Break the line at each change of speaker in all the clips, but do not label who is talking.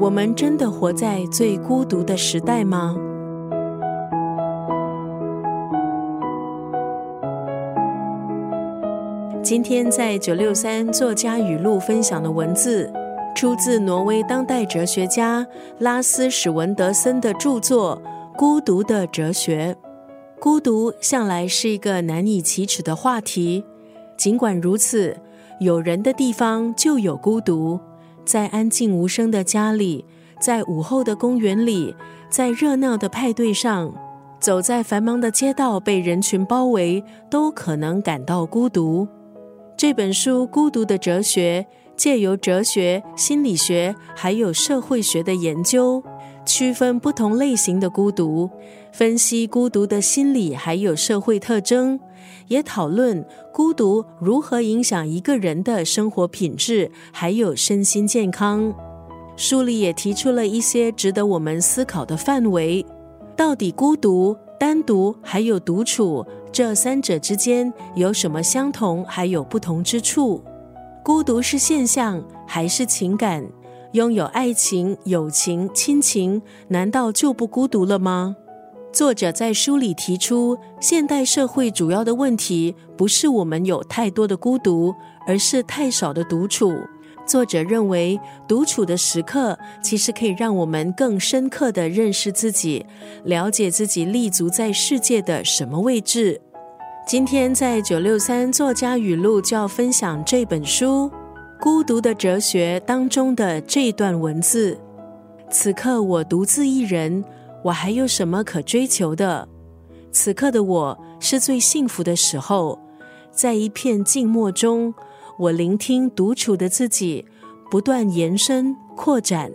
我们真的活在最孤独的时代吗？今天在九六三作家语录分享的文字，出自挪威当代哲学家拉斯史文德森的著作《孤独的哲学》。孤独向来是一个难以启齿的话题，尽管如此，有人的地方就有孤独。在安静无声的家里，在午后的公园里，在热闹的派对上，走在繁忙的街道，被人群包围，都可能感到孤独。这本书《孤独的哲学》借由哲学、心理学还有社会学的研究，区分不同类型的孤独，分析孤独的心理还有社会特征，也讨论孤独如何影响一个人的生活品质还有身心健康。书里也提出了一些值得我们思考的范围：到底孤独、单独还有独处？这三者之间有什么相同，还有不同之处？孤独是现象还是情感？拥有爱情、友情、亲情，难道就不孤独了吗？作者在书里提出，现代社会主要的问题不是我们有太多的孤独，而是太少的独处。作者认为，独处的时刻其实可以让我们更深刻的认识自己，了解自己立足在世界的什么位置。今天在九六三作家语录就要分享这本书《孤独的哲学》当中的这段文字：此刻我独自一人，我还有什么可追求的？此刻的我是最幸福的时候，在一片静默中。我聆听独处的自己，不断延伸扩展，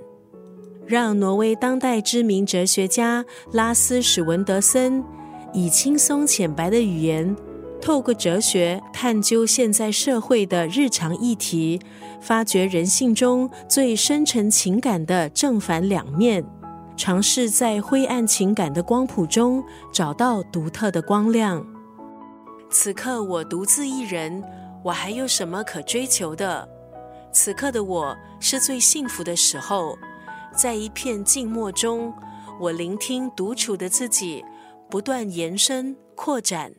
让挪威当代知名哲学家拉斯史文德森以轻松浅白的语言，透过哲学探究现在社会的日常议题，发掘人性中最深沉情感的正反两面，尝试在灰暗情感的光谱中找到独特的光亮。此刻我独自一人。我还有什么可追求的？此刻的我是最幸福的时候，在一片静默中，我聆听独处的自己，不断延伸扩展。